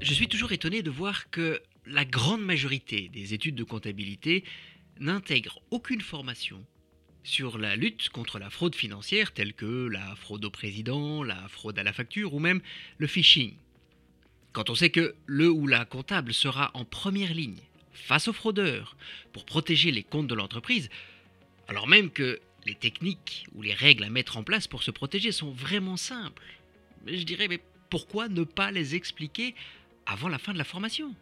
Je suis toujours étonné de voir que la grande majorité des études de comptabilité n'intègrent aucune formation sur la lutte contre la fraude financière telle que la fraude au président, la fraude à la facture ou même le phishing. Quand on sait que le ou la comptable sera en première ligne face aux fraudeurs pour protéger les comptes de l'entreprise, alors même que les techniques ou les règles à mettre en place pour se protéger sont vraiment simples. Je dirais, mais pourquoi ne pas les expliquer avant la fin de la formation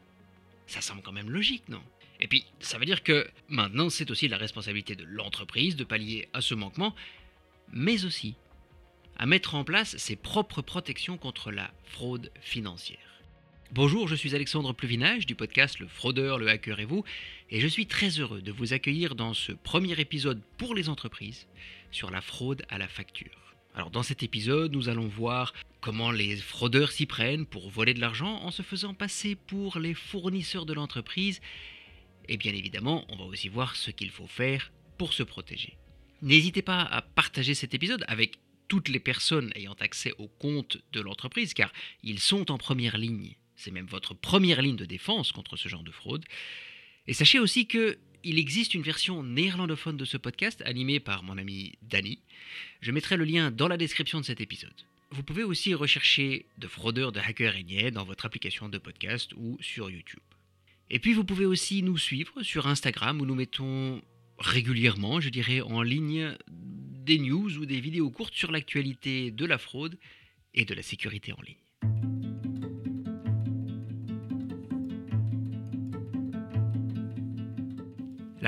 Ça semble quand même logique, non? Et puis, ça veut dire que maintenant, c'est aussi la responsabilité de l'entreprise de pallier à ce manquement, mais aussi à mettre en place ses propres protections contre la fraude financière. Bonjour, je suis Alexandre Pluvinage du podcast Le Fraudeur, le Hacker et vous, et je suis très heureux de vous accueillir dans ce premier épisode pour les entreprises sur la fraude à la facture. Alors dans cet épisode, nous allons voir comment les fraudeurs s'y prennent pour voler de l'argent en se faisant passer pour les fournisseurs de l'entreprise. Et bien évidemment, on va aussi voir ce qu'il faut faire pour se protéger. N'hésitez pas à partager cet épisode avec toutes les personnes ayant accès au compte de l'entreprise, car ils sont en première ligne. C'est même votre première ligne de défense contre ce genre de fraude. Et sachez aussi que il existe une version néerlandophone de ce podcast animée par mon ami Danny. Je mettrai le lien dans la description de cet épisode. Vous pouvez aussi rechercher de fraudeurs de hackers et dans votre application de podcast ou sur YouTube. Et puis vous pouvez aussi nous suivre sur Instagram où nous mettons régulièrement, je dirais, en ligne des news ou des vidéos courtes sur l'actualité de la fraude et de la sécurité en ligne.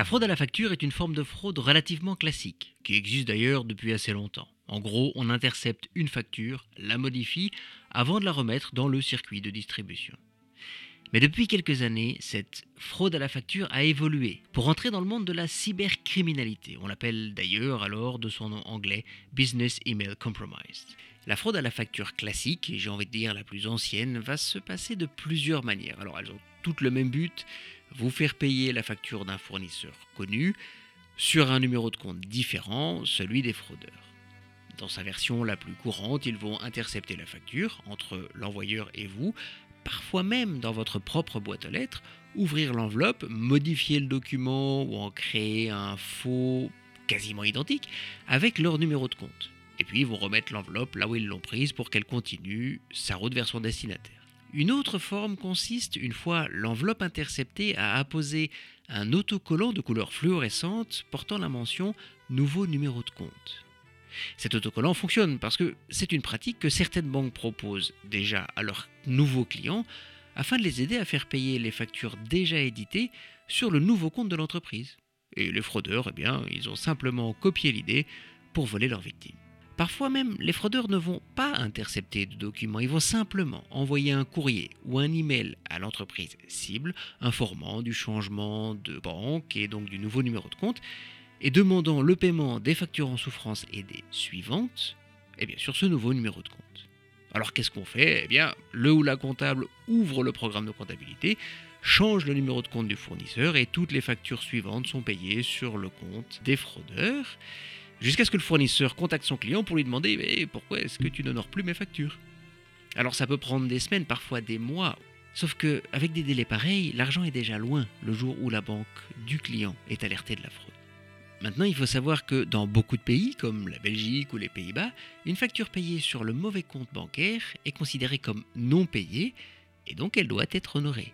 Fraude à la facture est une forme de fraude relativement classique, qui existe d'ailleurs depuis assez longtemps. En gros, on intercepte une facture, la modifie, avant de la remettre dans le circuit de distribution. Mais depuis quelques années, cette fraude à la facture a évolué pour entrer dans le monde de la cybercriminalité. On l'appelle d'ailleurs alors de son nom anglais Business Email Compromise. La fraude à la facture classique, et j'ai envie de dire la plus ancienne, va se passer de plusieurs manières. Alors elles ont toutes le même but, vous faire payer la facture d'un fournisseur connu sur un numéro de compte différent, celui des fraudeurs. Dans sa version la plus courante, ils vont intercepter la facture entre l'envoyeur et vous, parfois même dans votre propre boîte aux lettres, ouvrir l'enveloppe, modifier le document ou en créer un faux quasiment identique avec leur numéro de compte. Et puis ils vont remettre l'enveloppe là où ils l'ont prise pour qu'elle continue sa route vers son destinataire. Une autre forme consiste, une fois l'enveloppe interceptée, à apposer un autocollant de couleur fluorescente portant la mention Nouveau numéro de compte. Cet autocollant fonctionne parce que c'est une pratique que certaines banques proposent déjà à leurs nouveaux clients afin de les aider à faire payer les factures déjà éditées sur le nouveau compte de l'entreprise. Et les fraudeurs, eh bien, ils ont simplement copié l'idée pour voler leurs victimes. Parfois même, les fraudeurs ne vont pas intercepter de documents, ils vont simplement envoyer un courrier ou un email à l'entreprise cible informant du changement de banque et donc du nouveau numéro de compte et demandant le paiement des factures en souffrance et des suivantes eh bien, sur ce nouveau numéro de compte. Alors qu'est-ce qu'on fait? Eh bien, le ou la comptable ouvre le programme de comptabilité, change le numéro de compte du fournisseur et toutes les factures suivantes sont payées sur le compte des fraudeurs jusqu'à ce que le fournisseur contacte son client pour lui demander mais pourquoi est-ce que tu n'honores plus mes factures? Alors ça peut prendre des semaines, parfois des mois. Sauf que avec des délais pareils, l'argent est déjà loin le jour où la banque du client est alertée de la fraude. Maintenant, il faut savoir que dans beaucoup de pays, comme la Belgique ou les Pays-Bas, une facture payée sur le mauvais compte bancaire est considérée comme non payée et donc elle doit être honorée.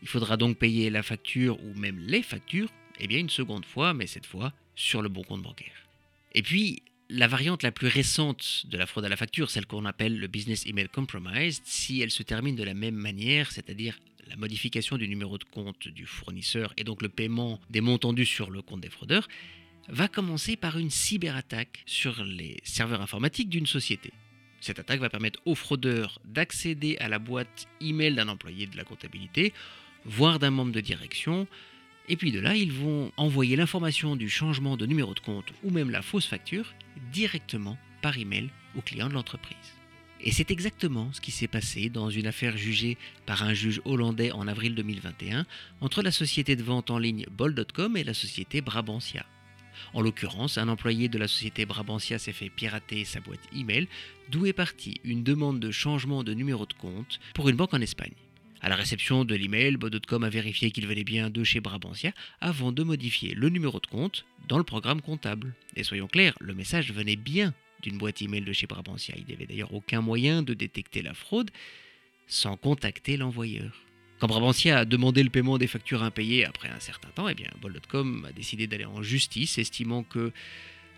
Il faudra donc payer la facture ou même les factures, eh bien une seconde fois, mais cette fois sur le bon compte bancaire. Et puis, la variante la plus récente de la fraude à la facture, celle qu'on appelle le Business Email Compromise, si elle se termine de la même manière, c'est-à-dire la modification du numéro de compte du fournisseur et donc le paiement des montants dus sur le compte des fraudeurs, va commencer par une cyberattaque sur les serveurs informatiques d'une société. Cette attaque va permettre aux fraudeurs d'accéder à la boîte email d'un employé de la comptabilité, voire d'un membre de direction, et puis de là, ils vont envoyer l'information du changement de numéro de compte ou même la fausse facture directement par email au client de l'entreprise. Et c'est exactement ce qui s'est passé dans une affaire jugée par un juge hollandais en avril 2021 entre la société de vente en ligne Bol.com et la société Brabantia. En l'occurrence, un employé de la société Brabantia s'est fait pirater sa boîte email, d'où est partie une demande de changement de numéro de compte pour une banque en Espagne. À la réception de l'email, Bo.com a vérifié qu'il venait bien de chez Brabantia avant de modifier le numéro de compte dans le programme comptable. Et soyons clairs, le message venait bien d'une boîte email de chez Brabantia. Il n'y avait d'ailleurs aucun moyen de détecter la fraude sans contacter l'envoyeur. Quand Brabantia a demandé le paiement des factures impayées après un certain temps, eh bien, Bol.com a décidé d'aller en justice, estimant que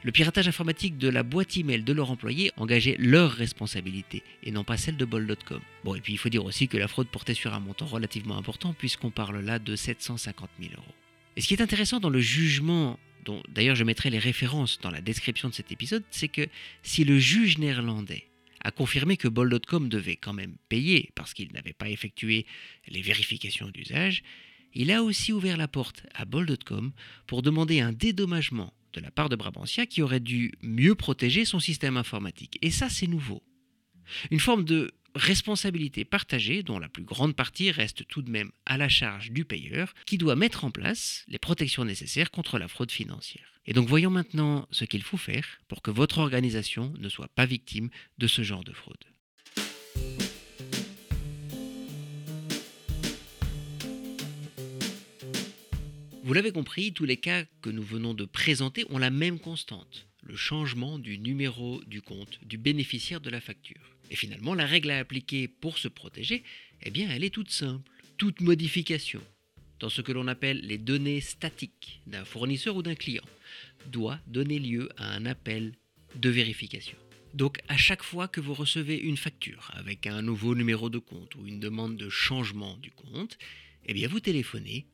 le piratage informatique de la boîte email de leurs employés engageait leur responsabilité et non pas celle de Bol.com. Bon, et puis il faut dire aussi que la fraude portait sur un montant relativement important puisqu'on parle là de 750 000 euros. Et ce qui est intéressant dans le jugement, dont d'ailleurs je mettrai les références dans la description de cet épisode, c'est que si le juge néerlandais a confirmé que Bol.com devait quand même payer parce qu'il n'avait pas effectué les vérifications d'usage, il a aussi ouvert la porte à Bol.com pour demander un dédommagement de la part de Brabantia qui aurait dû mieux protéger son système informatique. Et ça, c'est nouveau. Une forme de responsabilité partagée dont la plus grande partie reste tout de même à la charge du payeur qui doit mettre en place les protections nécessaires contre la fraude financière. Et donc voyons maintenant ce qu'il faut faire pour que votre organisation ne soit pas victime de ce genre de fraude. Vous l'avez compris, tous les cas que nous venons de présenter ont la même constante, le changement du numéro du compte du bénéficiaire de la facture. Et finalement, la règle à appliquer pour se protéger, eh bien, elle est toute simple. Toute modification dans ce que l'on appelle les données statiques d'un fournisseur ou d'un client doit donner lieu à un appel de vérification. Donc à chaque fois que vous recevez une facture avec un nouveau numéro de compte ou une demande de changement du compte, eh bien vous téléphonez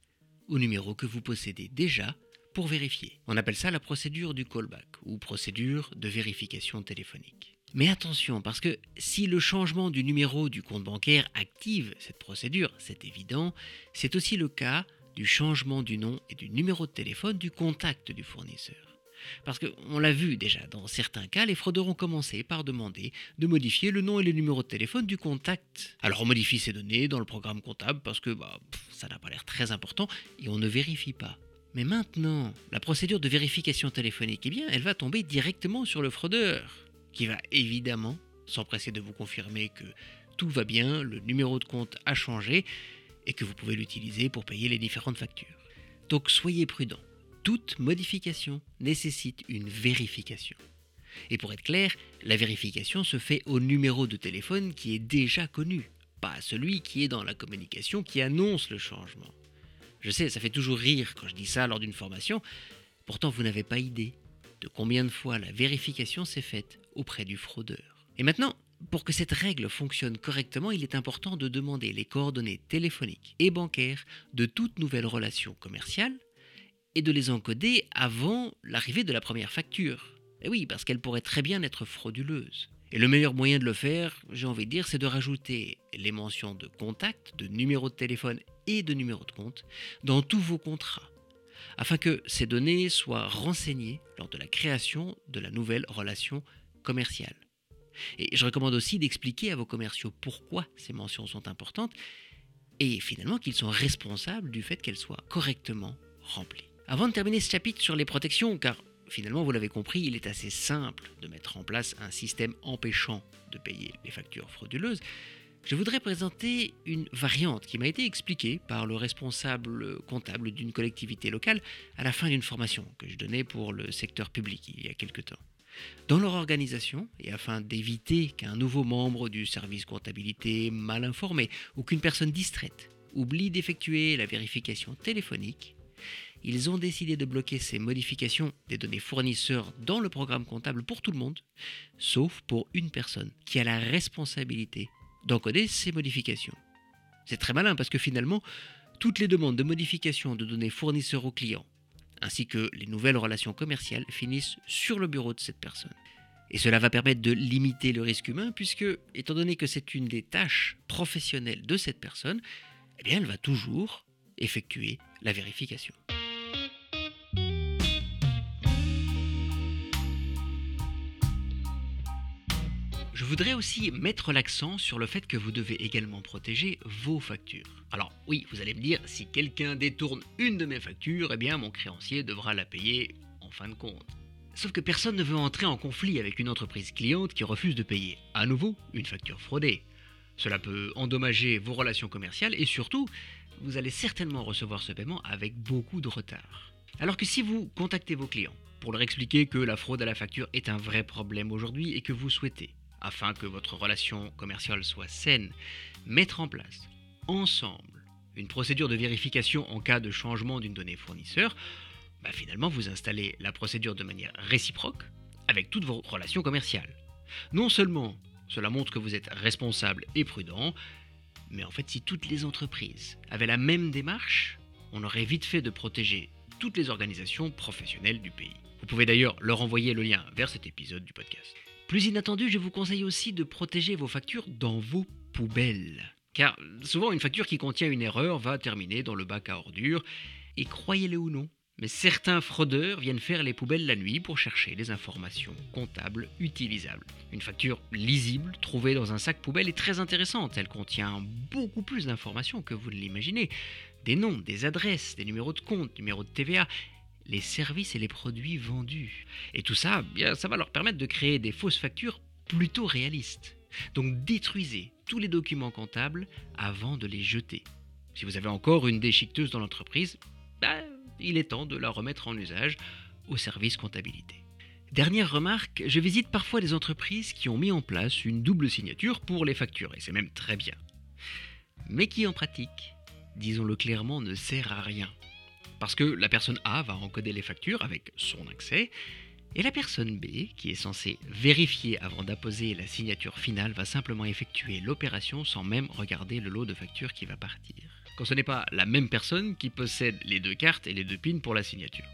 au numéro que vous possédez déjà pour vérifier. On appelle ça la procédure du callback ou procédure de vérification téléphonique. Mais attention, parce que si le changement du numéro du compte bancaire active cette procédure, c'est évident, c'est aussi le cas du changement du nom et du numéro de téléphone du contact du fournisseur. Parce qu'on l'a vu déjà, dans certains cas, les fraudeurs ont commencé par demander de modifier le nom et le numéro de téléphone du contact. Alors on modifie ces données dans le programme comptable parce que bah, ça n'a pas l'air très important et on ne vérifie pas. Mais maintenant, la procédure de vérification téléphonique, eh bien, elle va tomber directement sur le fraudeur, qui va évidemment s'empresser de vous confirmer que tout va bien, le numéro de compte a changé et que vous pouvez l'utiliser pour payer les différentes factures. Donc soyez prudents toute modification nécessite une vérification. Et pour être clair, la vérification se fait au numéro de téléphone qui est déjà connu, pas à celui qui est dans la communication qui annonce le changement. Je sais, ça fait toujours rire quand je dis ça lors d'une formation, pourtant vous n'avez pas idée de combien de fois la vérification s'est faite auprès du fraudeur. Et maintenant, pour que cette règle fonctionne correctement, il est important de demander les coordonnées téléphoniques et bancaires de toute nouvelle relation commerciale et de les encoder avant l'arrivée de la première facture. Et eh oui, parce qu'elle pourrait très bien être frauduleuse. Et le meilleur moyen de le faire, j'ai envie de dire, c'est de rajouter les mentions de contact, de numéro de téléphone et de numéro de compte dans tous vos contrats, afin que ces données soient renseignées lors de la création de la nouvelle relation commerciale. Et je recommande aussi d'expliquer à vos commerciaux pourquoi ces mentions sont importantes et finalement qu'ils sont responsables du fait qu'elles soient correctement remplies. Avant de terminer ce chapitre sur les protections, car finalement vous l'avez compris, il est assez simple de mettre en place un système empêchant de payer les factures frauduleuses, je voudrais présenter une variante qui m'a été expliquée par le responsable comptable d'une collectivité locale à la fin d'une formation que je donnais pour le secteur public il y a quelque temps. Dans leur organisation, et afin d'éviter qu'un nouveau membre du service comptabilité mal informé ou qu'une personne distraite oublie d'effectuer la vérification téléphonique, ils ont décidé de bloquer ces modifications des données fournisseurs dans le programme comptable pour tout le monde, sauf pour une personne qui a la responsabilité d'encoder ces modifications. C'est très malin parce que finalement, toutes les demandes de modification de données fournisseurs aux clients, ainsi que les nouvelles relations commerciales, finissent sur le bureau de cette personne. Et cela va permettre de limiter le risque humain puisque, étant donné que c'est une des tâches professionnelles de cette personne, eh bien, elle va toujours effectuer la vérification. Voudrais aussi mettre l'accent sur le fait que vous devez également protéger vos factures. Alors oui, vous allez me dire, si quelqu'un détourne une de mes factures, eh bien mon créancier devra la payer en fin de compte. Sauf que personne ne veut entrer en conflit avec une entreprise cliente qui refuse de payer à nouveau une facture fraudée. Cela peut endommager vos relations commerciales et surtout, vous allez certainement recevoir ce paiement avec beaucoup de retard. Alors que si vous contactez vos clients pour leur expliquer que la fraude à la facture est un vrai problème aujourd'hui et que vous souhaitez, afin que votre relation commerciale soit saine, mettre en place ensemble une procédure de vérification en cas de changement d'une donnée fournisseur, bah, finalement vous installez la procédure de manière réciproque avec toutes vos relations commerciales. Non seulement cela montre que vous êtes responsable et prudent, mais en fait si toutes les entreprises avaient la même démarche, on aurait vite fait de protéger toutes les organisations professionnelles du pays. Vous pouvez d'ailleurs leur envoyer le lien vers cet épisode du podcast. Plus inattendu, je vous conseille aussi de protéger vos factures dans vos poubelles. Car souvent une facture qui contient une erreur va terminer dans le bac à ordures, et croyez-le ou non, mais certains fraudeurs viennent faire les poubelles la nuit pour chercher les informations comptables utilisables. Une facture lisible trouvée dans un sac poubelle est très intéressante. Elle contient beaucoup plus d'informations que vous ne l'imaginez. Des noms, des adresses, des numéros de compte, numéros de TVA, les services et les produits vendus. Et tout ça, ça va leur permettre de créer des fausses factures plutôt réalistes. Donc détruisez tous les documents comptables avant de les jeter. Si vous avez encore une déchiqueteuse dans l'entreprise, bah, il est temps de la remettre en usage au service comptabilité. Dernière remarque, je visite parfois des entreprises qui ont mis en place une double signature pour les factures, et c'est même très bien. Mais qui en pratique, disons-le clairement, ne sert à rien. Parce que la personne A va encoder les factures avec son accès, et la personne B, qui est censée vérifier avant d'apposer la signature finale, va simplement effectuer l'opération sans même regarder le lot de factures qui va partir quand ce n'est pas la même personne qui possède les deux cartes et les deux pins pour la signature.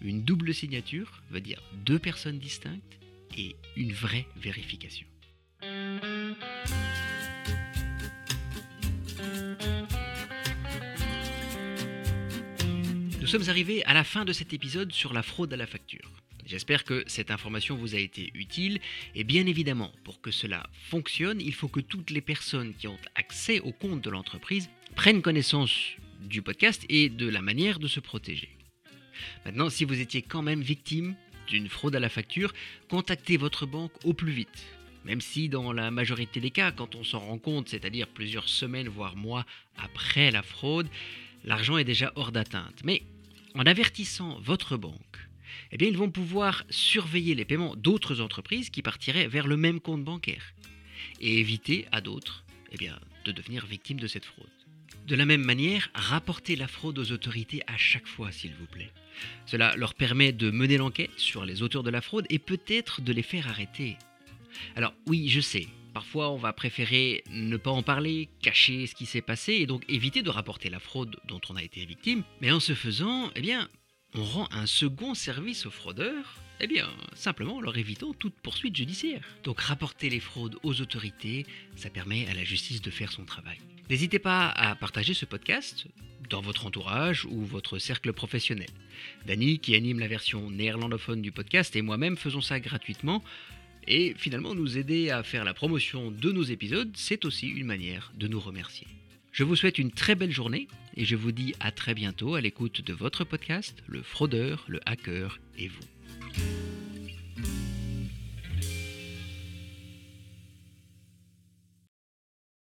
Une double signature veut dire deux personnes distinctes et une vraie vérification. Nous sommes arrivés à la fin de cet épisode sur la fraude à la facture. J'espère que cette information vous a été utile et bien évidemment, pour que cela fonctionne, il faut que toutes les personnes qui ont accès au compte de l'entreprise prennent connaissance du podcast et de la manière de se protéger. Maintenant, si vous étiez quand même victime d'une fraude à la facture, contactez votre banque au plus vite. Même si dans la majorité des cas, quand on s'en rend compte, c'est-à-dire plusieurs semaines voire mois après la fraude, l'argent est déjà hors d'atteinte. En avertissant votre banque, eh bien, ils vont pouvoir surveiller les paiements d'autres entreprises qui partiraient vers le même compte bancaire et éviter à d'autres eh de devenir victimes de cette fraude. De la même manière, rapportez la fraude aux autorités à chaque fois, s'il vous plaît. Cela leur permet de mener l'enquête sur les auteurs de la fraude et peut-être de les faire arrêter. Alors oui, je sais, parfois on va préférer ne pas en parler, cacher ce qui s'est passé et donc éviter de rapporter la fraude dont on a été victime, mais en ce faisant, eh bien, on rend un second service aux fraudeurs eh bien, simplement en leur évitant toute poursuite judiciaire. Donc rapporter les fraudes aux autorités, ça permet à la justice de faire son travail. N'hésitez pas à partager ce podcast dans votre entourage ou votre cercle professionnel. Dany, qui anime la version néerlandophone du podcast, et moi-même faisons ça gratuitement. Et finalement, nous aider à faire la promotion de nos épisodes, c'est aussi une manière de nous remercier. Je vous souhaite une très belle journée et je vous dis à très bientôt à l'écoute de votre podcast, le fraudeur, le hacker et vous.